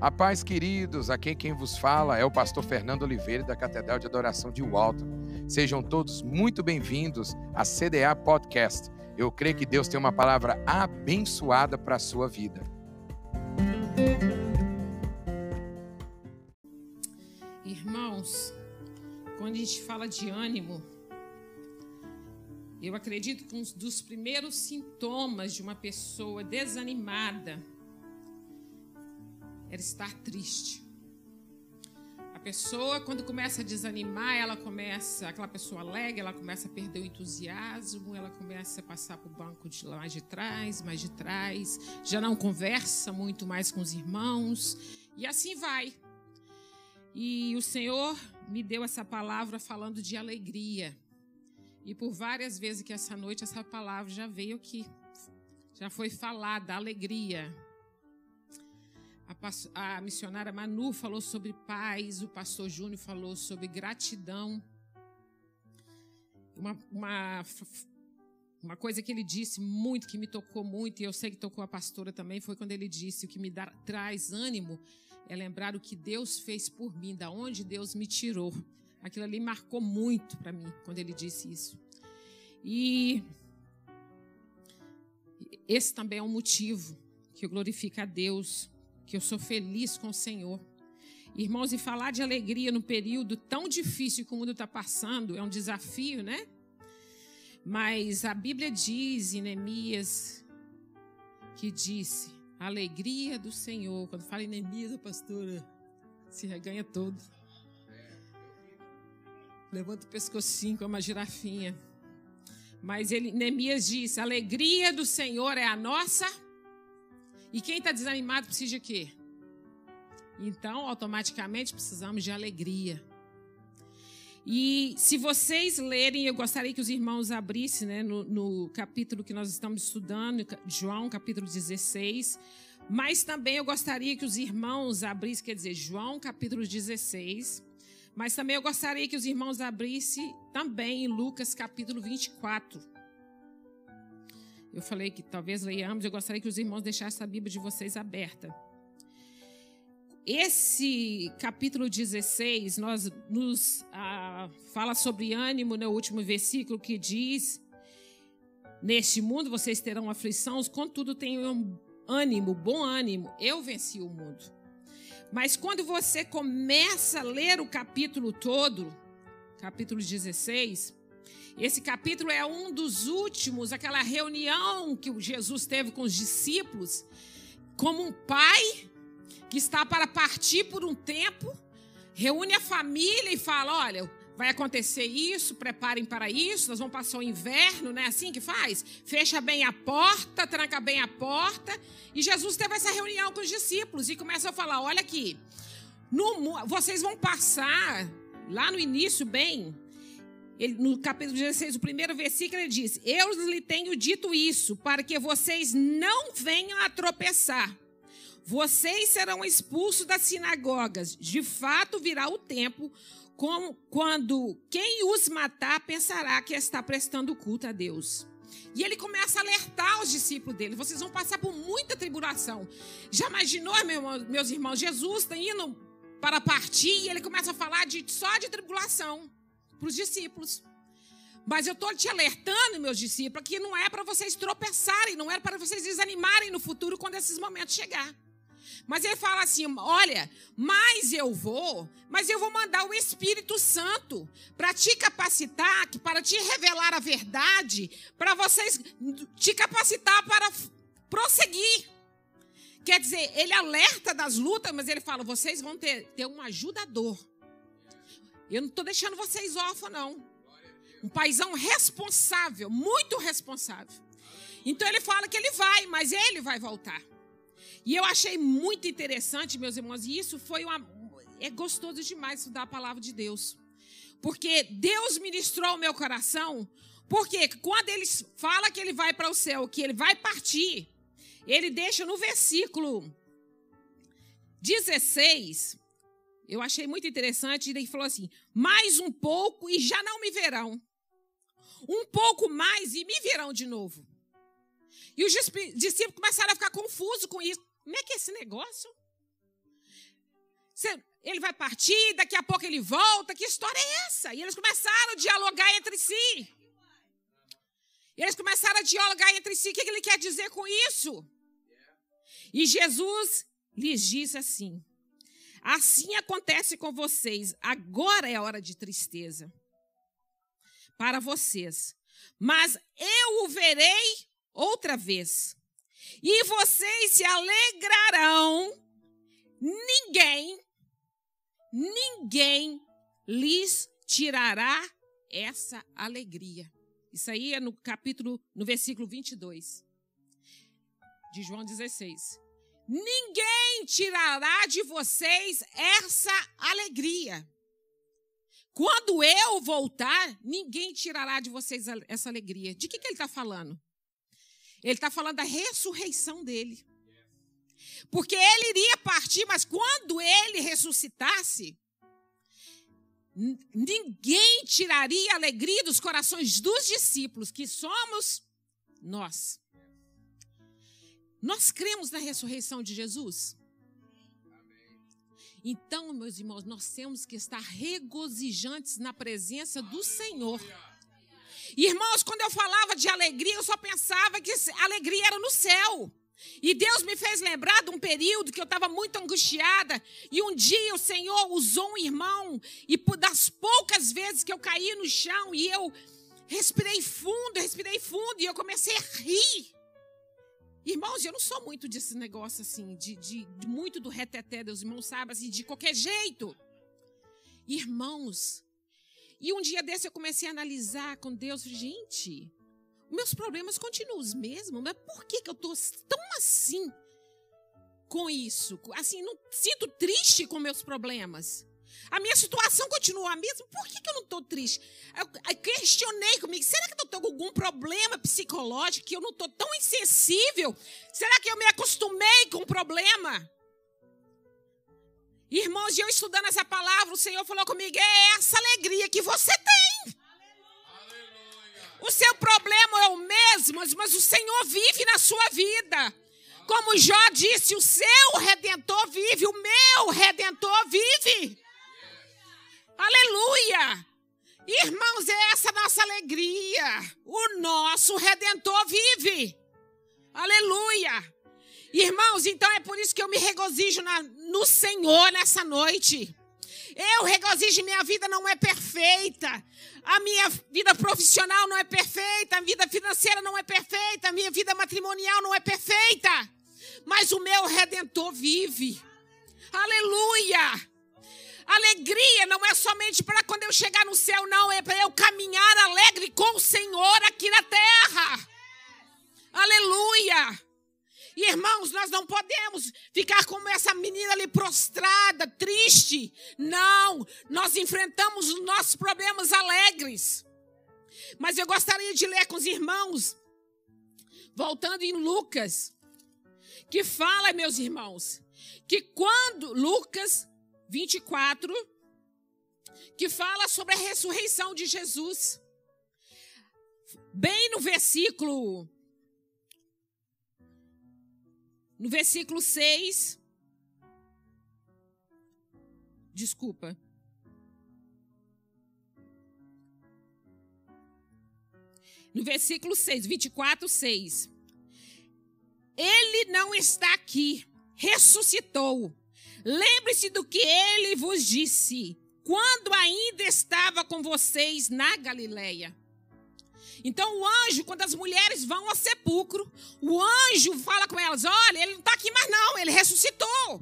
A paz, queridos, aqui quem vos fala é o pastor Fernando Oliveira da Catedral de Adoração de Walton. Sejam todos muito bem-vindos à CDA Podcast. Eu creio que Deus tem uma palavra abençoada para a sua vida. Irmãos, quando a gente fala de ânimo, eu acredito que um dos primeiros sintomas de uma pessoa desanimada era estar triste. A pessoa, quando começa a desanimar, ela começa, aquela pessoa alegre, ela começa a perder o entusiasmo, ela começa a passar para o banco de lá de trás, mais de trás, já não conversa muito mais com os irmãos, e assim vai. E o Senhor me deu essa palavra falando de alegria. E por várias vezes que essa noite essa palavra já veio aqui, já foi falada, alegria. A, missionária Manu falou sobre paz, o pastor Júnior falou sobre gratidão. Uma, uma, uma coisa que ele disse muito, que me tocou muito, e eu sei que tocou a pastora também, foi quando ele disse: o que me dá, traz ânimo é lembrar o que Deus fez por mim, da onde Deus me tirou. Aquilo ali marcou muito para mim quando ele disse isso. E esse também é um motivo que eu glorifico a Deus que eu sou feliz com o Senhor. Irmãos, e falar de alegria no período tão difícil que o mundo está passando é um desafio, né? Mas a Bíblia diz em Neemias que disse: a alegria do Senhor. Quando fala em Neemias, a pastora se reganha todo. Levanta o pescocinho como uma girafinha. Mas ele, Neemias disse: a alegria do Senhor é a nossa e quem está desanimado precisa de quê? Então, automaticamente precisamos de alegria. E se vocês lerem, eu gostaria que os irmãos abrissem né, no, no capítulo que nós estamos estudando, João, capítulo 16. Mas também eu gostaria que os irmãos abrissem, quer dizer, João, capítulo 16. Mas também eu gostaria que os irmãos abrissem também Lucas, capítulo 24. Eu falei que talvez leiamos, eu gostaria que os irmãos deixassem a Bíblia de vocês aberta. Esse capítulo 16, nós nos ah, fala sobre ânimo no último versículo que diz: Neste mundo vocês terão aflição, contudo tenham ânimo, bom ânimo, eu venci o mundo. Mas quando você começa a ler o capítulo todo, capítulo 16, esse capítulo é um dos últimos, aquela reunião que Jesus teve com os discípulos, como um pai que está para partir por um tempo, reúne a família e fala: olha, vai acontecer isso, preparem para isso, nós vamos passar o inverno, não é assim que faz? Fecha bem a porta, tranca bem a porta. E Jesus teve essa reunião com os discípulos e começa a falar: olha aqui, no, vocês vão passar lá no início bem ele, no capítulo 16, o primeiro versículo, ele diz: Eu lhe tenho dito isso, para que vocês não venham a tropeçar. Vocês serão expulsos das sinagogas. De fato, virá o tempo como, quando quem os matar pensará que está prestando culto a Deus. E ele começa a alertar os discípulos dele: vocês vão passar por muita tribulação. Já imaginou, meus irmãos, Jesus está indo para partir e ele começa a falar de, só de tribulação para os discípulos. Mas eu estou te alertando, meus discípulos, que não é para vocês tropeçarem, não é para vocês desanimarem no futuro quando esses momentos chegar. Mas ele fala assim: olha, mas eu vou, mas eu vou mandar o Espírito Santo para te capacitar, para te revelar a verdade, para vocês te capacitar para prosseguir. Quer dizer, ele alerta das lutas, mas ele fala: vocês vão ter, ter um ajudador eu não estou deixando vocês órfãos, não. Um paizão responsável, muito responsável. Então ele fala que ele vai, mas ele vai voltar. E eu achei muito interessante, meus irmãos, e isso foi uma. É gostoso demais estudar a palavra de Deus. Porque Deus ministrou o meu coração. Porque quando ele fala que ele vai para o céu, que ele vai partir, ele deixa no versículo 16, eu achei muito interessante. Ele falou assim: mais um pouco e já não me verão. Um pouco mais e me verão de novo. E os discípulos começaram a ficar confusos com isso. Como é que é esse negócio? ele vai partir, daqui a pouco ele volta. Que história é essa? E eles começaram a dialogar entre si. E eles começaram a dialogar entre si. O que ele quer dizer com isso? E Jesus lhes disse assim: Assim acontece com vocês. Agora é hora de tristeza para vocês. Mas eu o verei outra vez. E vocês se alegrarão. Ninguém, ninguém lhes tirará essa alegria. Isso aí é no capítulo, no versículo 22 de João 16. Ninguém tirará de vocês essa alegria. Quando eu voltar, ninguém tirará de vocês essa alegria. De que, que ele está falando? Ele está falando da ressurreição dele. Porque ele iria partir, mas quando ele ressuscitasse, ninguém tiraria a alegria dos corações dos discípulos, que somos nós. Nós cremos na ressurreição de Jesus? Então, meus irmãos, nós temos que estar regozijantes na presença do Senhor. Irmãos, quando eu falava de alegria, eu só pensava que alegria era no céu. E Deus me fez lembrar de um período que eu estava muito angustiada. E um dia o Senhor usou um irmão. E das poucas vezes que eu caí no chão e eu respirei fundo, respirei fundo. E eu comecei a rir. Irmãos, eu não sou muito desse negócio assim, de, de, de muito do reteté dos irmãos, sabe? Assim, de qualquer jeito. Irmãos, e um dia desse eu comecei a analisar com Deus, gente, meus problemas continuam os mesmos, mas por que, que eu estou tão assim com isso? Assim, não sinto triste com meus problemas. A minha situação continua a mesma. Por que, que eu não estou triste? Eu, questionei comigo. Será que eu estou com algum problema psicológico que eu não estou tão insensível? Será que eu me acostumei com o problema? Irmãos, eu estudando essa palavra, o Senhor falou comigo: é essa alegria que você tem. O seu problema é o mesmo, mas o Senhor vive na sua vida. Como Jó disse, o seu redentor vive, o meu redentor vive. Aleluia! Irmãos, é essa nossa alegria. O nosso redentor vive. Aleluia! Irmãos, então é por isso que eu me regozijo na, no Senhor nessa noite. Eu regozijo, minha vida não é perfeita. A minha vida profissional não é perfeita. A vida financeira não é perfeita. A minha vida matrimonial não é perfeita. Mas o meu redentor vive. Aleluia! Alegria não é somente para quando eu chegar no céu, não. É para eu caminhar alegre com o Senhor aqui na terra. Aleluia! Irmãos, nós não podemos ficar como essa menina ali prostrada, triste. Não, nós enfrentamos os nossos problemas alegres. Mas eu gostaria de ler com os irmãos, voltando em Lucas, que fala, meus irmãos, que quando Lucas 24, que fala sobre a ressurreição de Jesus. Bem no versículo no versículo 6, desculpa. No versículo 6, 24, 6. Ele não está aqui, ressuscitou. Lembre-se do que ele vos disse quando ainda estava com vocês na Galileia. Então o anjo, quando as mulheres vão ao sepulcro, o anjo fala com elas: olha, ele não está aqui mais, não, ele ressuscitou.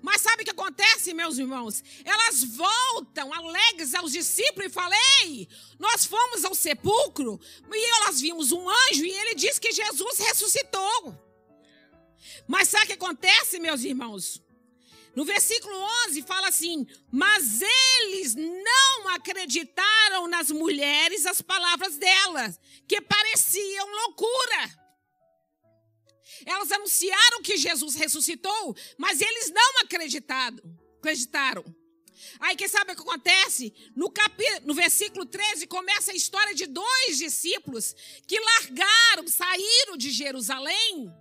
Mas sabe o que acontece, meus irmãos? Elas voltam alegres aos discípulos e falam: Ei, nós fomos ao sepulcro e elas vimos um anjo e ele disse que Jesus ressuscitou. Mas sabe o que acontece, meus irmãos? No versículo 11 fala assim: Mas eles não acreditaram nas mulheres as palavras delas, que pareciam loucura. Elas anunciaram que Jesus ressuscitou, mas eles não acreditaram. acreditaram. Aí, quem sabe o que acontece? No, capítulo, no versículo 13 começa a história de dois discípulos que largaram, saíram de Jerusalém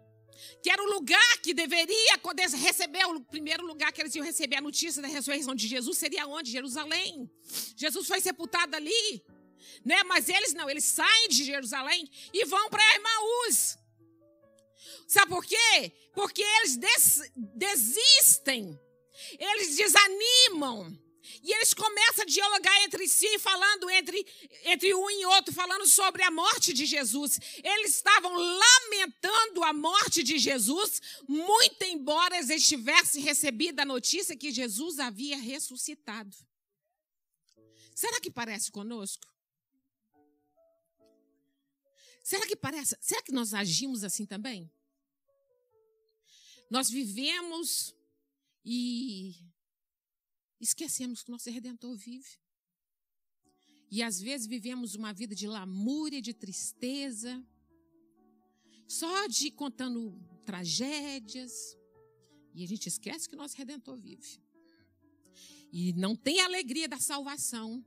que era o lugar que deveria receber, o primeiro lugar que eles iam receber a notícia da ressurreição de Jesus seria onde? Jerusalém. Jesus foi sepultado ali. Né? Mas eles não, eles saem de Jerusalém e vão para Emaús. Sabe por quê? Porque eles des desistem, eles desanimam. E eles começam a dialogar entre si, falando entre, entre um e outro, falando sobre a morte de Jesus. Eles estavam lamentando a morte de Jesus, muito embora eles tivessem recebido a notícia que Jesus havia ressuscitado. Será que parece conosco? Será que parece? Será que nós agimos assim também? Nós vivemos e esquecemos que nosso Redentor vive. E às vezes vivemos uma vida de lamúria, de tristeza, só de contando tragédias. E a gente esquece que nosso Redentor vive. E não tem alegria da salvação.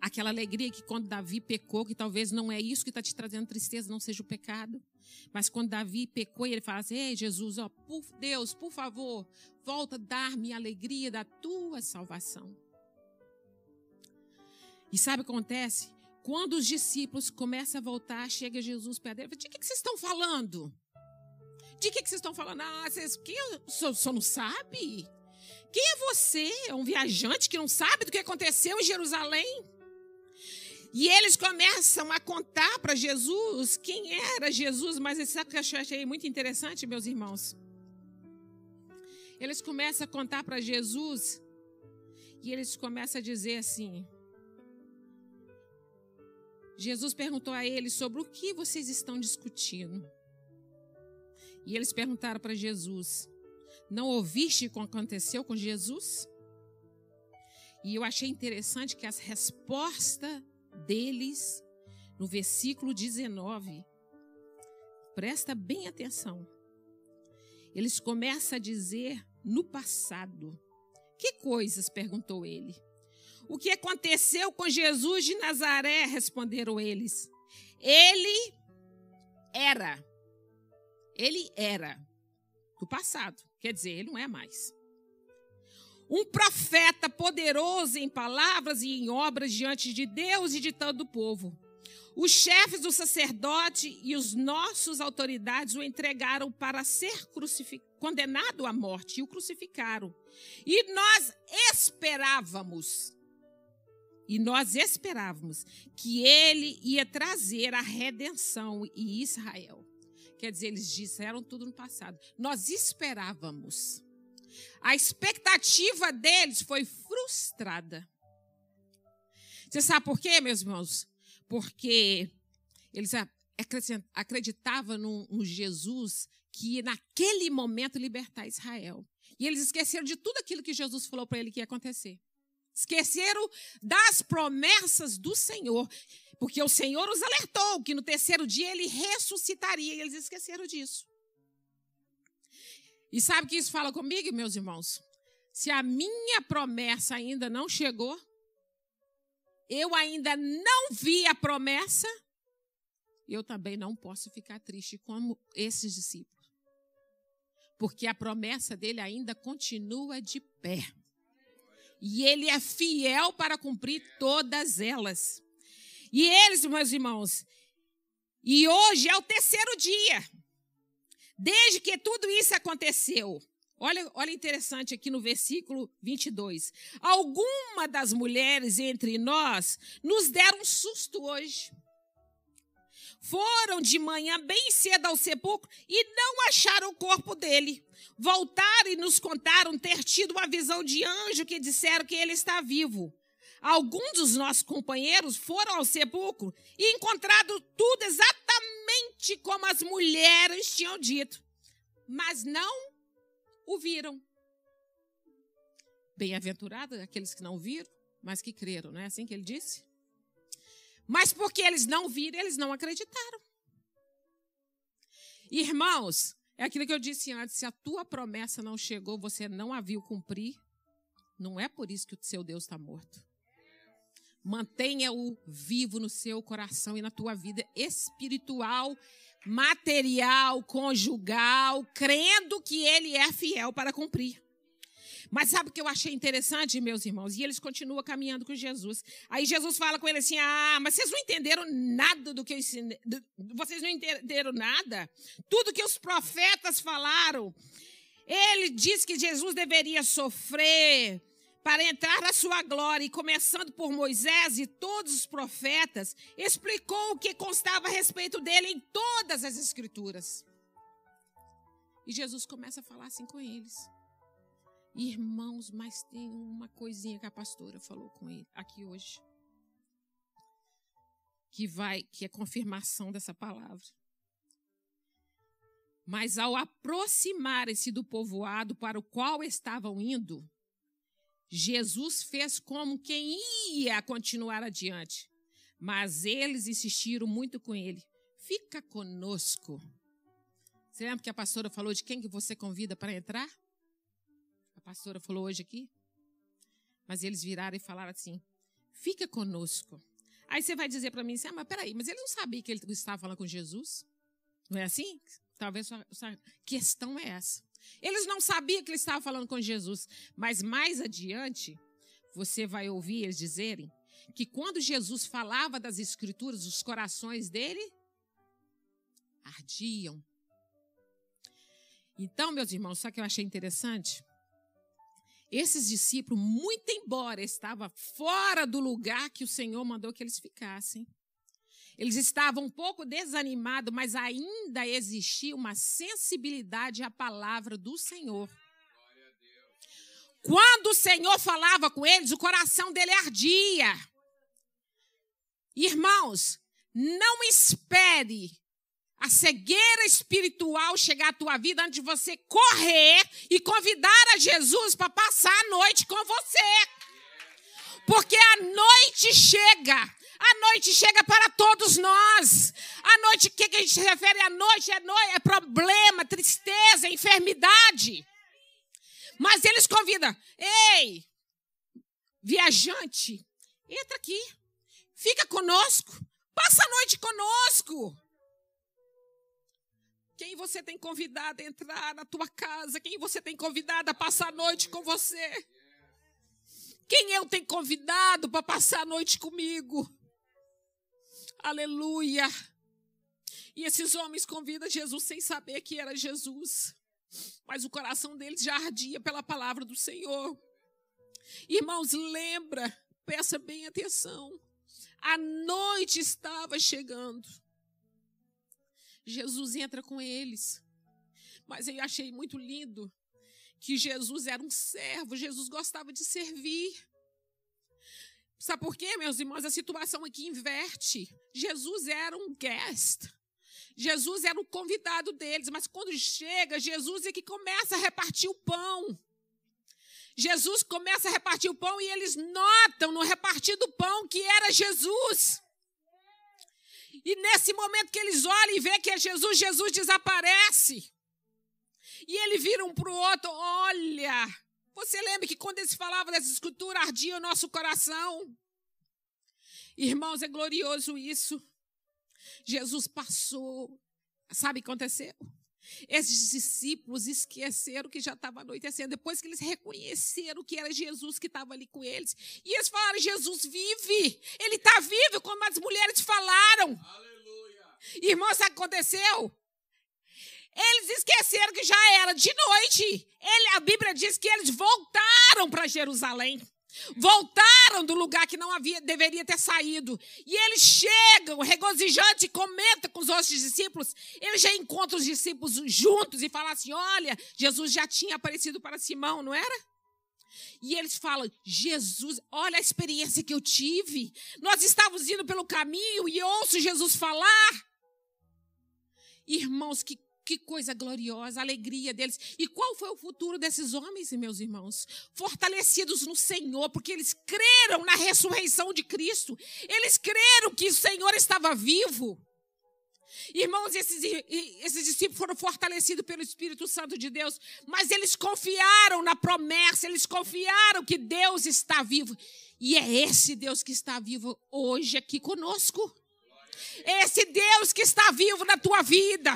Aquela alegria que quando Davi pecou, que talvez não é isso que está te trazendo tristeza, não seja o pecado. Mas quando Davi pecou, ele fala assim: Ei, Jesus, ó, por Deus, por favor, volta a dar-me a alegria da tua salvação. E sabe o que acontece? Quando os discípulos começam a voltar, chega Jesus perto dele, de que, que vocês estão falando? De que, que vocês estão falando? Ah, vocês, quem, só, só não sabe? Quem é você? É um viajante que não sabe do que aconteceu em Jerusalém? E eles começam a contar para Jesus quem era Jesus, mas sabe o que eu achei muito interessante, meus irmãos? Eles começam a contar para Jesus e eles começam a dizer assim: Jesus perguntou a eles sobre o que vocês estão discutindo. E eles perguntaram para Jesus: Não ouviste o que aconteceu com Jesus? E eu achei interessante que as respostas deles, no versículo 19. Presta bem atenção. Eles começam a dizer no passado. Que coisas? perguntou ele. O que aconteceu com Jesus de Nazaré? responderam eles. Ele era. Ele era. Do passado. Quer dizer, ele não é mais um profeta poderoso em palavras e em obras diante de Deus e de todo o povo. Os chefes do sacerdote e os nossos autoridades o entregaram para ser condenado à morte e o crucificaram. E nós esperávamos, e nós esperávamos que ele ia trazer a redenção e Israel. Quer dizer, eles disseram tudo no passado. Nós esperávamos a expectativa deles foi frustrada. Você sabe por quê, meus irmãos? Porque eles acreditavam num, Jesus que ia naquele momento libertar Israel. E eles esqueceram de tudo aquilo que Jesus falou para ele que ia acontecer. Esqueceram das promessas do Senhor, porque o Senhor os alertou que no terceiro dia ele ressuscitaria, e eles esqueceram disso. E sabe o que isso fala comigo, meus irmãos? Se a minha promessa ainda não chegou, eu ainda não vi a promessa, eu também não posso ficar triste como esses discípulos. Porque a promessa dele ainda continua de pé. E ele é fiel para cumprir todas elas. E eles, meus irmãos, e hoje é o terceiro dia. Desde que tudo isso aconteceu, olha, olha interessante aqui no versículo 22. Alguma das mulheres entre nós nos deram um susto hoje. Foram de manhã bem cedo ao sepulcro e não acharam o corpo dele. Voltaram e nos contaram ter tido uma visão de anjo que disseram que ele está vivo. Alguns dos nossos companheiros foram ao sepulcro e encontraram tudo exatamente como as mulheres tinham dito, mas não o viram. Bem-aventurados aqueles que não viram, mas que creram, não é assim que ele disse? Mas porque eles não viram, eles não acreditaram. Irmãos, é aquilo que eu disse antes: se a tua promessa não chegou, você não a viu cumprir, não é por isso que o seu Deus está morto Mantenha-o vivo no seu coração e na tua vida espiritual, material, conjugal, crendo que ele é fiel para cumprir. Mas sabe o que eu achei interessante, meus irmãos? E eles continuam caminhando com Jesus. Aí Jesus fala com ele assim: Ah, mas vocês não entenderam nada do que eu ensinei. Vocês não entenderam nada? Tudo que os profetas falaram. Ele diz que Jesus deveria sofrer para entrar na sua glória, e começando por Moisés e todos os profetas, explicou o que constava a respeito dele em todas as Escrituras. E Jesus começa a falar assim com eles. Irmãos, mas tem uma coisinha que a pastora falou com ele aqui hoje. Que vai, que é confirmação dessa palavra. Mas ao aproximarem-se do povoado para o qual estavam indo, Jesus fez como quem ia continuar adiante. Mas eles insistiram muito com ele. Fica conosco. Você lembra que a pastora falou de quem que você convida para entrar? pastora falou hoje aqui. Mas eles viraram e falaram assim: fica conosco. Aí você vai dizer para mim assim: ah, mas peraí, mas ele não sabia que ele estava falando com Jesus? Não é assim? Talvez a questão é essa. Eles não sabiam que ele estava falando com Jesus. Mas mais adiante, você vai ouvir eles dizerem que quando Jesus falava das Escrituras, os corações dele ardiam. Então, meus irmãos, só que eu achei interessante? Esses discípulos, muito embora estavam fora do lugar que o Senhor mandou que eles ficassem, eles estavam um pouco desanimados, mas ainda existia uma sensibilidade à palavra do Senhor. Quando o Senhor falava com eles, o coração dele ardia. Irmãos, não espere a cegueira espiritual chegar à tua vida antes de você correr e convidar a Jesus para passar a noite com você. Porque a noite chega. A noite chega para todos nós. A noite, o que, a gente se refere à noite? É, noite? é problema, tristeza, enfermidade. Mas eles convidam: ei, viajante, entra aqui, fica conosco, passa a noite conosco. Quem você tem convidado a entrar na tua casa? Quem você tem convidado a passar a noite com você? Quem eu tenho convidado para passar a noite comigo? Aleluia. E esses homens convidam Jesus sem saber que era Jesus. Mas o coração deles já ardia pela palavra do Senhor. Irmãos, lembra, peça bem atenção. A noite estava chegando. Jesus entra com eles. Mas eu achei muito lindo que Jesus era um servo, Jesus gostava de servir. Sabe por quê, meus irmãos? A situação aqui inverte. Jesus era um guest. Jesus era o convidado deles, mas quando chega, Jesus é que começa a repartir o pão. Jesus começa a repartir o pão e eles notam no repartir do pão que era Jesus. E nesse momento que eles olham e vê que é Jesus, Jesus desaparece. E ele vira um para o outro: olha. Você lembra que quando eles falavam dessa escultura, ardia o nosso coração? Irmãos, é glorioso isso. Jesus passou. Sabe o que aconteceu? Esses discípulos esqueceram que já estava anoitecendo, depois que eles reconheceram que era Jesus que estava ali com eles. E eles falaram: Jesus vive, ele está vivo, como as mulheres falaram. Aleluia. Irmão, sabe o que aconteceu? Eles esqueceram que já era de noite. Ele, a Bíblia diz que eles voltaram para Jerusalém. Voltaram do lugar que não havia, deveria ter saído. E eles chegam, regozijante, comentam com os outros discípulos. Eles já encontram os discípulos juntos e falam assim: olha, Jesus já tinha aparecido para Simão, não era? E eles falam: Jesus, olha a experiência que eu tive. Nós estávamos indo pelo caminho e ouço Jesus falar. Irmãos, que que coisa gloriosa, a alegria deles. E qual foi o futuro desses homens, meus irmãos? Fortalecidos no Senhor, porque eles creram na ressurreição de Cristo. Eles creram que o Senhor estava vivo. Irmãos, esses, esses discípulos foram fortalecidos pelo Espírito Santo de Deus, mas eles confiaram na promessa, eles confiaram que Deus está vivo. E é esse Deus que está vivo hoje aqui conosco. Esse Deus que está vivo na tua vida.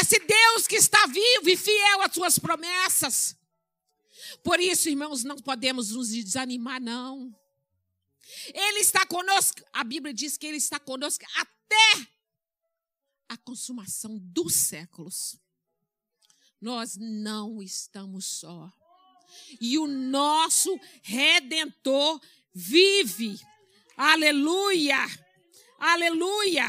Esse Deus que está vivo e fiel às suas promessas. Por isso, irmãos, não podemos nos desanimar, não. Ele está conosco. A Bíblia diz que ele está conosco até a consumação dos séculos. Nós não estamos só. E o nosso redentor vive. Aleluia! Aleluia!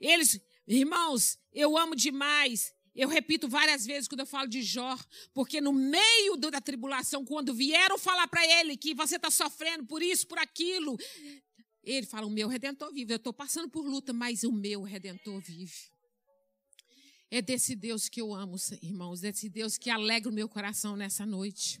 Eles, irmãos, eu amo demais. Eu repito várias vezes quando eu falo de Jó, porque no meio da tribulação, quando vieram falar para ele que você está sofrendo por isso, por aquilo, ele fala: O meu redentor vive. Eu estou passando por luta, mas o meu redentor vive. É desse Deus que eu amo, irmãos, desse Deus que alegra o meu coração nessa noite.